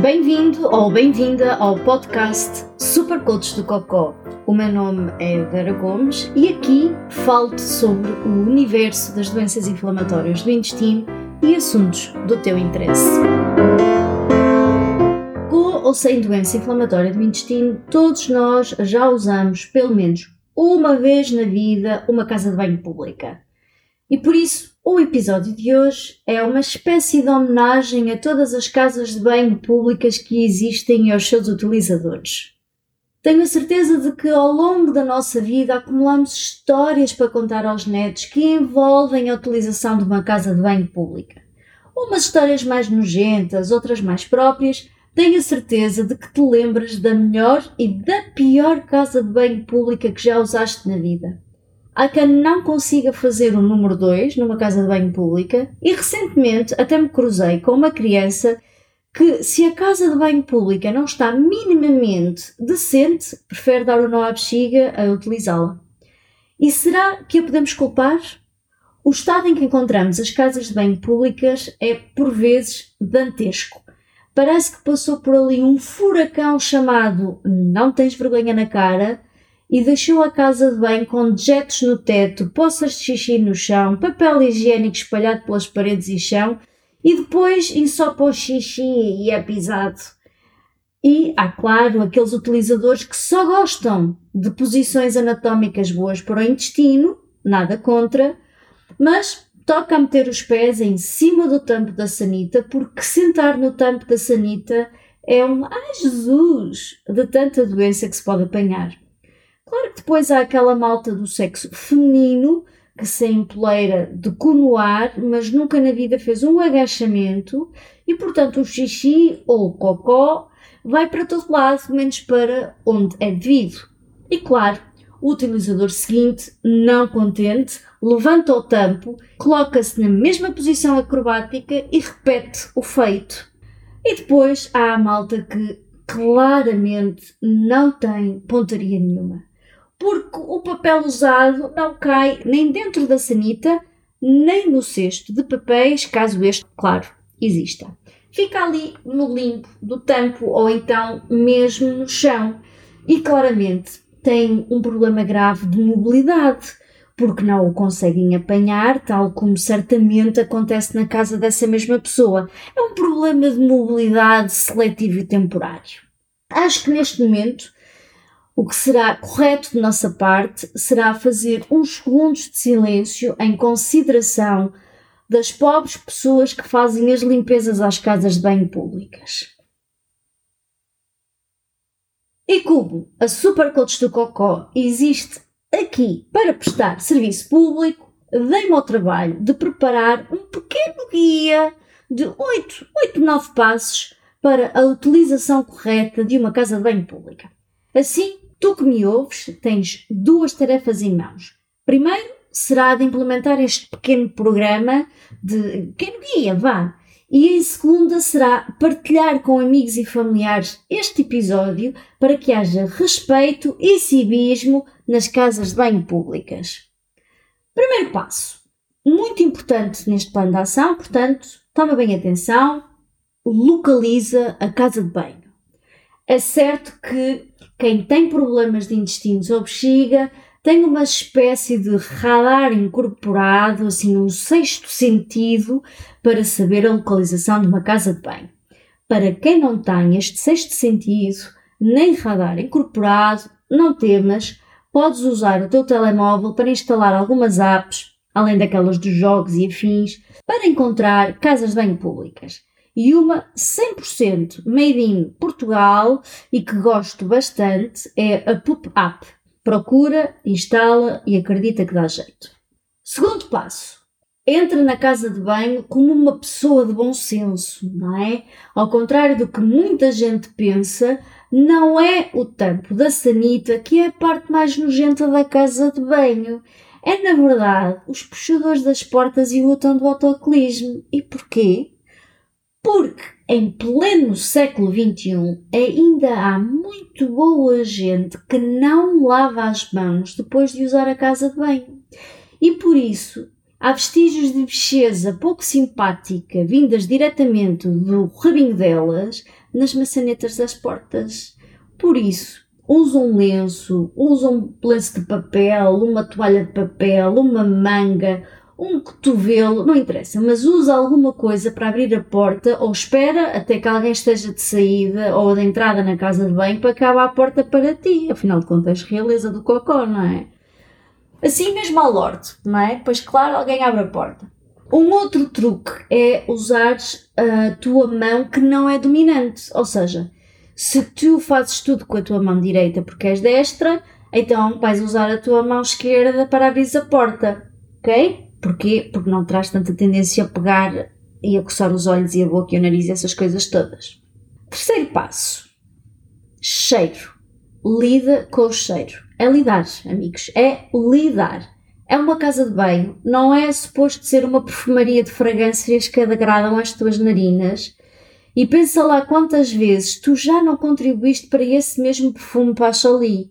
Bem-vindo ou bem-vinda ao podcast Super Coach do Cocó. O meu nome é Vera Gomes e aqui falo-te sobre o universo das doenças inflamatórias do intestino e assuntos do teu interesse. Com ou sem doença inflamatória do intestino, todos nós já usamos pelo menos uma vez na vida uma casa de banho pública. E por isso, o episódio de hoje é uma espécie de homenagem a todas as casas de banho públicas que existem e aos seus utilizadores. Tenho a certeza de que ao longo da nossa vida acumulamos histórias para contar aos netos que envolvem a utilização de uma casa de banho pública. Umas histórias mais nojentas, outras mais próprias. Tenho a certeza de que te lembras da melhor e da pior casa de banho pública que já usaste na vida. Há quem não consiga fazer o número 2 numa casa de banho pública e recentemente até me cruzei com uma criança que, se a casa de banho pública não está minimamente decente, prefere dar o nó à bexiga a utilizá-la. E será que a podemos culpar? O estado em que encontramos as casas de banho públicas é, por vezes, dantesco. Parece que passou por ali um furacão chamado Não Tens Vergonha na Cara e deixou a casa de banho com dejetos no teto, poças de xixi no chão, papel higiênico espalhado pelas paredes e chão e depois ensopa o xixi e é pisado. E há, claro, aqueles utilizadores que só gostam de posições anatómicas boas para o intestino, nada contra, mas toca meter os pés em cima do tampo da sanita, porque sentar no tampo da sanita é um ai Jesus de tanta doença que se pode apanhar. Claro que depois há aquela malta do sexo feminino que se empoleira de cunoar, mas nunca na vida fez um agachamento e, portanto, o xixi ou o cocó vai para todo lado, menos para onde é devido. E claro, o utilizador seguinte, não contente, levanta o tampo, coloca-se na mesma posição acrobática e repete o feito. E depois há a malta que claramente não tem pontaria nenhuma porque o papel usado não cai nem dentro da sanita, nem no cesto de papéis, caso este, claro, exista. Fica ali no limpo do tampo ou então mesmo no chão e claramente tem um problema grave de mobilidade, porque não o conseguem apanhar, tal como certamente acontece na casa dessa mesma pessoa. É um problema de mobilidade seletivo e temporário. Acho que neste momento o que será correto de nossa parte será fazer uns segundos de silêncio em consideração das pobres pessoas que fazem as limpezas às casas de banho públicas. E como a Supercoach do Cocó existe aqui para prestar serviço público, dei-me ao trabalho de preparar um pequeno guia de 8, 8, 9 passos para a utilização correta de uma casa de banho pública. Assim, Tu que me ouves tens duas tarefas em mãos. Primeiro será de implementar este pequeno programa de pequeno guia, vá. E em segunda será partilhar com amigos e familiares este episódio para que haja respeito e civismo nas casas de banho públicas. Primeiro passo, muito importante neste plano de ação, portanto, toma bem atenção, localiza a casa de banho. É certo que quem tem problemas de intestinos ou bexiga tem uma espécie de radar incorporado, assim, um sexto sentido, para saber a localização de uma casa de banho. Para quem não tem este sexto sentido, nem radar incorporado, não temas, podes usar o teu telemóvel para instalar algumas apps, além daquelas dos jogos e afins, para encontrar casas de banho públicas e uma 100% made in Portugal e que gosto bastante é a Pup Up. Procura, instala e acredita que dá jeito. Segundo passo. Entra na casa de banho como uma pessoa de bom senso, não é? Ao contrário do que muita gente pensa, não é o tampo da sanita que é a parte mais nojenta da casa de banho. É, na verdade, os puxadores das portas e o botão do autocolismo. E porquê? Porque em pleno século XXI ainda há muito boa gente que não lava as mãos depois de usar a casa de banho. E por isso há vestígios de bicheza pouco simpática vindas diretamente do rabinho delas, nas maçanetas das portas. Por isso, usa um lenço, usa um lenço de papel, uma toalha de papel, uma manga, um cotovelo, não interessa, mas usa alguma coisa para abrir a porta ou espera até que alguém esteja de saída ou de entrada na casa de banho para que abra a porta para ti. Afinal de contas, realeza do cocó, não é? Assim mesmo ao lorde, não é? Pois claro, alguém abre a porta. Um outro truque é usar a tua mão que não é dominante, ou seja, se tu fazes tudo com a tua mão direita porque és destra, então vais usar a tua mão esquerda para abrir a porta, ok? Porquê? Porque não traz tanta tendência a pegar e a coçar os olhos e a boca e o nariz essas coisas todas. Terceiro passo. Cheiro. Lida com o cheiro. É lidar, amigos. É lidar. É uma casa de banho. Não é suposto ser uma perfumaria de fragrâncias que agradam às tuas narinas. E pensa lá quantas vezes tu já não contribuíste para esse mesmo perfume para ali.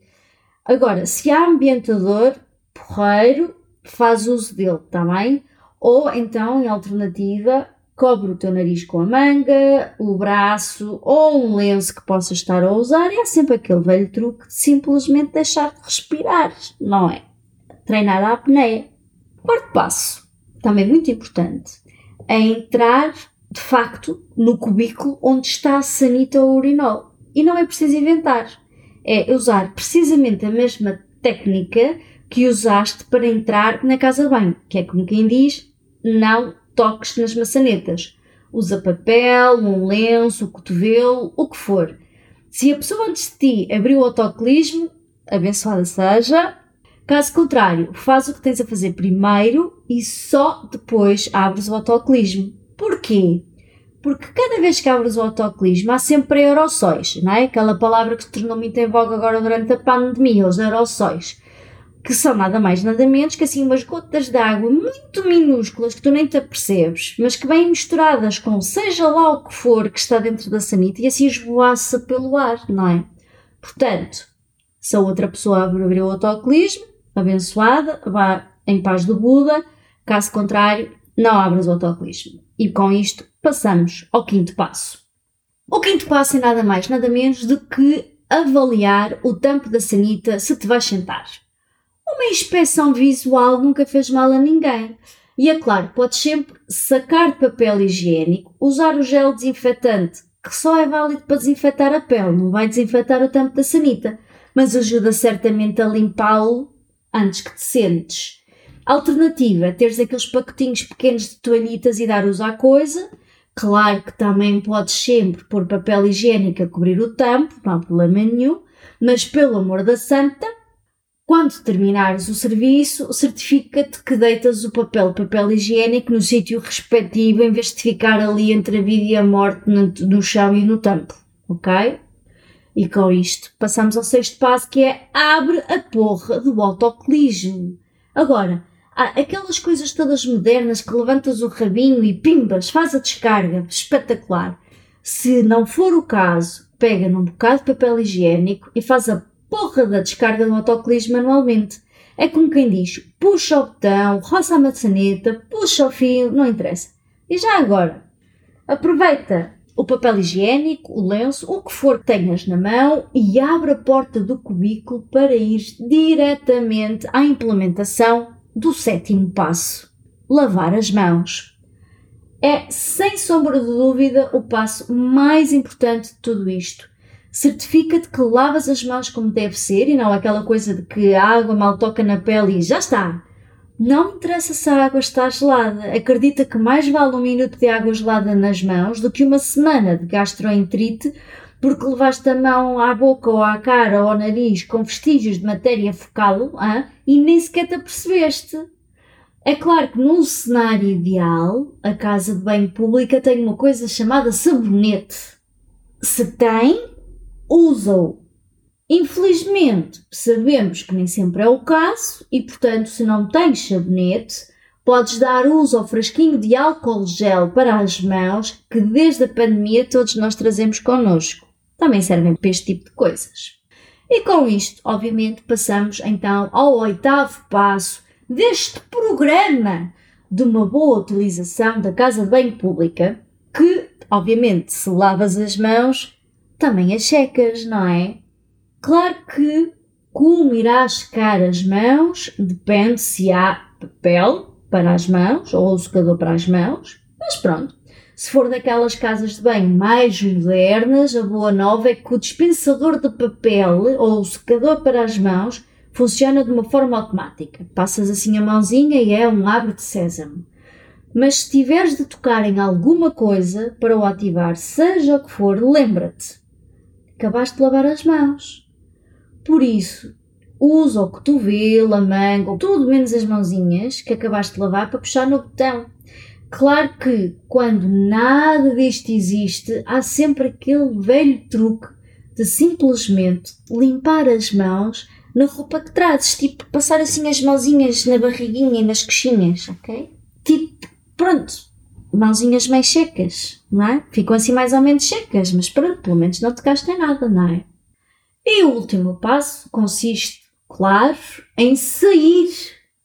Agora, se há ambientador, porreiro, faz uso dele também, ou então, em alternativa, cobre o teu nariz com a manga, o braço ou um lenço que possas estar a usar, e há sempre aquele velho truque de simplesmente deixar de respirar, não é? Treinar a apneia. Quarto passo, também muito importante, é entrar de facto no cubículo onde está a sanita ou urinol. E não é preciso inventar, é usar precisamente a mesma técnica que usaste para entrar na casa banho, que é como quem diz, não toques nas maçanetas. Usa papel, um lenço, um cotovelo, o que for. Se a pessoa antes de ti abriu o autocolismo, abençoada seja. Caso contrário, faz o que tens a fazer primeiro e só depois abres o autocolismo. Porquê? Porque cada vez que abres o autocolismo há sempre aerossóis, não é? Aquela palavra que se tornou muito em voga agora durante a pandemia, os aerossóis que são nada mais nada menos que assim umas gotas de água muito minúsculas que tu nem te apercebes, mas que vêm misturadas com seja lá o que for que está dentro da sanita e assim esvoaça pelo ar, não é? Portanto, se a outra pessoa abrir o autocolismo, abençoada, vá em paz do Buda, caso contrário, não abras o autocolismo. E com isto passamos ao quinto passo. O quinto passo é nada mais, nada menos do que avaliar o tampo da sanita se te vais sentar. Uma inspeção visual nunca fez mal a ninguém. E é claro, podes sempre sacar papel higiênico, usar o gel desinfetante, que só é válido para desinfetar a pele, não vai desinfetar o tampo da sanita, mas ajuda certamente a limpá-lo antes que te sentes. Alternativa, teres aqueles pacotinhos pequenos de toalhitas e dar uso à coisa. Claro que também podes sempre pôr papel higiênico a cobrir o tampo, não há problema nenhum, mas pelo amor da santa, quando terminares o serviço, certifica-te que deitas o papel, papel higiênico no sítio respectivo em vez de ficar ali entre a vida e a morte no, chão e no tampo, ok? E com isto passamos ao sexto passo que é abre a porra do autocolismo. Agora, aquelas coisas todas modernas que levantas o rabinho e pimbas, faz a descarga, espetacular. Se não for o caso, pega num bocado de papel higiênico e faz a porra da descarga do autocolismo manualmente. É como quem diz, puxa o botão, roça a maçaneta, puxa o fio, não interessa. E já agora, aproveita o papel higiênico, o lenço, o que for que tenhas na mão e abre a porta do cubículo para ir diretamente à implementação do sétimo passo: lavar as mãos. É, sem sombra de dúvida, o passo mais importante de tudo isto certifica-te que lavas as mãos como deve ser e não aquela coisa de que a água mal toca na pele e já está. Não interessa se a água está gelada. Acredita que mais vale um minuto de água gelada nas mãos do que uma semana de gastroenterite porque levaste a mão à boca ou à cara ou ao nariz com vestígios de matéria fecal hein? e nem sequer te apercebeste. É claro que num cenário ideal, a casa de banho pública tem uma coisa chamada sabonete. Se tem, usa-o. Infelizmente, sabemos que nem sempre é o caso e, portanto, se não tens sabonete, podes dar uso ao frasquinho de álcool gel para as mãos que desde a pandemia todos nós trazemos connosco. Também servem para este tipo de coisas. E com isto, obviamente, passamos então ao oitavo passo deste programa de uma boa utilização da casa de banho pública, que obviamente, se lavas as mãos, também as secas, não é? Claro que como irás secar as mãos depende se há papel para as mãos ou o secador para as mãos, mas pronto. Se for daquelas casas de banho mais modernas, a boa nova é que o dispensador de papel ou o secador para as mãos funciona de uma forma automática. Passas assim a mãozinha e é um abre de sésamo. Mas se tiveres de tocar em alguma coisa para o ativar, seja o que for, lembra-te. Acabaste de lavar as mãos. Por isso, usa o cotovelo, a manga, tudo menos as mãozinhas que acabaste de lavar para puxar no botão. Claro que quando nada disto existe, há sempre aquele velho truque de simplesmente limpar as mãos na roupa que trazes, tipo passar assim as mãozinhas na barriguinha e nas coxinhas, ok? Tipo, pronto, mãozinhas mais secas, não é? Ficam assim mais ou menos secas, mas pronto, pelo menos não tocaste em nada, não é? E o último passo consiste, claro, em sair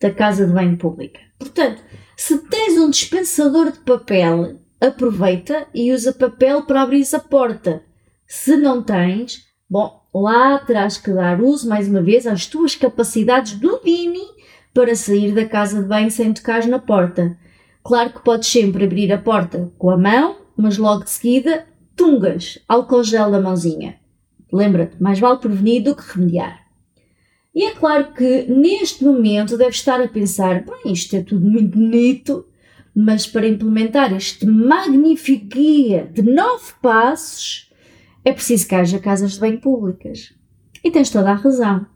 da casa de banho pública. Portanto, se tens um dispensador de papel, aproveita e usa papel para abrir a porta. Se não tens, bom, lá terás que dar uso, mais uma vez, às tuas capacidades do Dini para sair da casa de banho sem tocar na porta. Claro que podes sempre abrir a porta com a mão, mas logo de seguida, tungas, álcool gel na mãozinha. Lembra-te, mais vale prevenir do que remediar. E é claro que neste momento deve estar a pensar: bem, isto é tudo muito bonito, mas para implementar este magnífico guia de nove passos é preciso que haja casas de banho públicas. E tens toda a razão.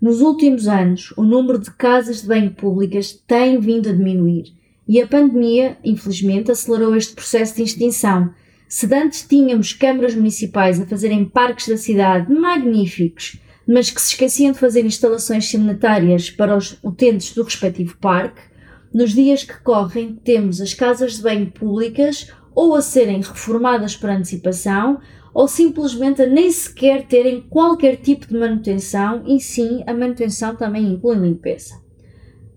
Nos últimos anos, o número de casas de banho públicas tem vindo a diminuir e a pandemia, infelizmente, acelerou este processo de extinção. Se antes tínhamos câmaras municipais a fazerem parques da cidade magníficos mas que se esqueciam de fazer instalações sanitárias para os utentes do respectivo parque, nos dias que correm temos as casas de banho públicas ou a serem reformadas por antecipação ou simplesmente a nem sequer terem qualquer tipo de manutenção e sim a manutenção também inclui limpeza.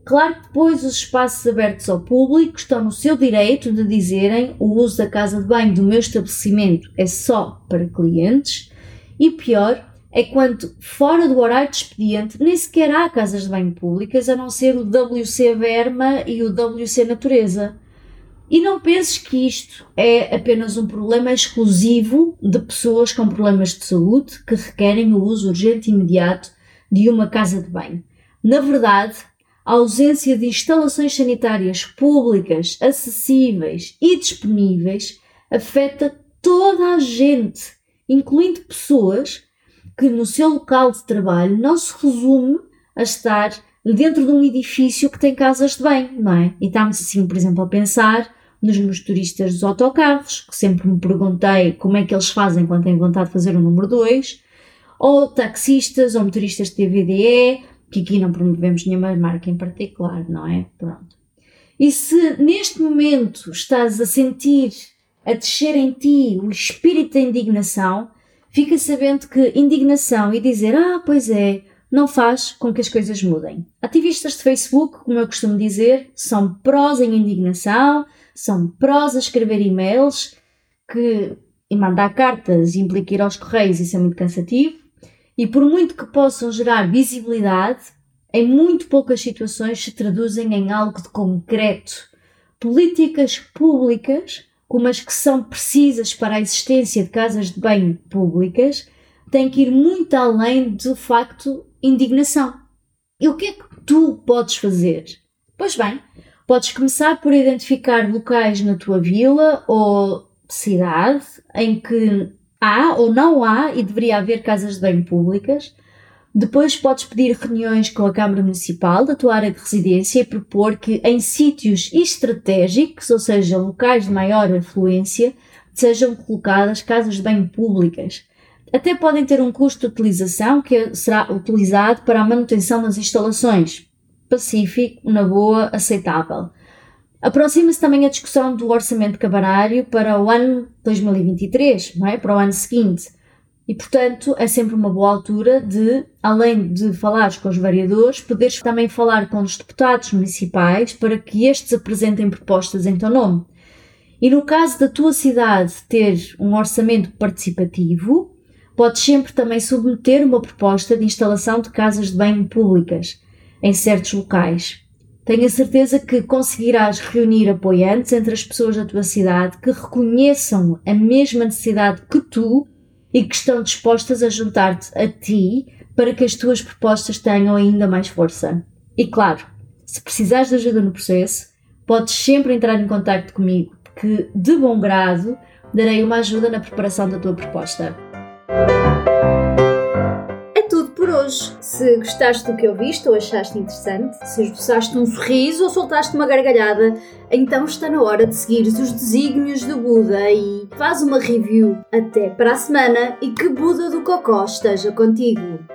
Claro que depois os espaços abertos ao público estão no seu direito de dizerem o uso da casa de banho do meu estabelecimento é só para clientes e pior, é quando, fora do horário de expediente, nem sequer há casas de banho públicas a não ser o WC Verma e o WC Natureza. E não penses que isto é apenas um problema exclusivo de pessoas com problemas de saúde que requerem o uso urgente e imediato de uma casa de banho. Na verdade, a ausência de instalações sanitárias públicas, acessíveis e disponíveis afeta toda a gente, incluindo pessoas que no seu local de trabalho não se resume a estar dentro de um edifício que tem casas de banho, não é? E estamos assim, por exemplo, a pensar nos meus turistas dos autocarros, que sempre me perguntei como é que eles fazem quando têm vontade de fazer o número 2, ou taxistas ou motoristas de TVDE, que aqui não promovemos nenhuma marca em particular, não é? Pronto. E se neste momento estás a sentir a descer em ti o espírito da indignação, fica sabendo que indignação e dizer ah, pois é, não faz com que as coisas mudem. Ativistas de Facebook, como eu costumo dizer, são prós em indignação, são prós a escrever e-mails, que e mandar cartas implica ir aos correios, isso é muito cansativo, e por muito que possam gerar visibilidade, em muito poucas situações se traduzem em algo de concreto. Políticas públicas como as que são precisas para a existência de casas de banho públicas, têm que ir muito além do facto indignação. E o que é que tu podes fazer? Pois bem, podes começar por identificar locais na tua vila ou cidade em que há ou não há e deveria haver casas de banho públicas depois podes pedir reuniões com a Câmara Municipal da tua área de residência e propor que em sítios estratégicos, ou seja, locais de maior afluência, sejam colocadas casas de banho públicas. Até podem ter um custo de utilização que será utilizado para a manutenção das instalações. Pacífico, na boa, aceitável. Aproxima-se também a discussão do orçamento cabarário para o ano 2023, não é? para o ano seguinte. E, portanto, é sempre uma boa altura de, além de falares com os vereadores, poderes também falar com os deputados municipais para que estes apresentem propostas em teu nome. E no caso da tua cidade ter um orçamento participativo, podes sempre também submeter uma proposta de instalação de casas de banho públicas em certos locais. Tenho a certeza que conseguirás reunir apoiantes entre as pessoas da tua cidade que reconheçam a mesma necessidade que tu e que estão dispostas a juntar-te a ti para que as tuas propostas tenham ainda mais força. E claro, se precisares de ajuda no processo, podes sempre entrar em contato comigo, que de bom grado darei uma ajuda na preparação da tua proposta. Hoje. Se gostaste do que ouviste ou achaste interessante, se esboçaste um sorriso ou soltaste uma gargalhada, então está na hora de seguir os desígnios do Buda e faz uma review. Até para a semana e que Buda do Cocó esteja contigo.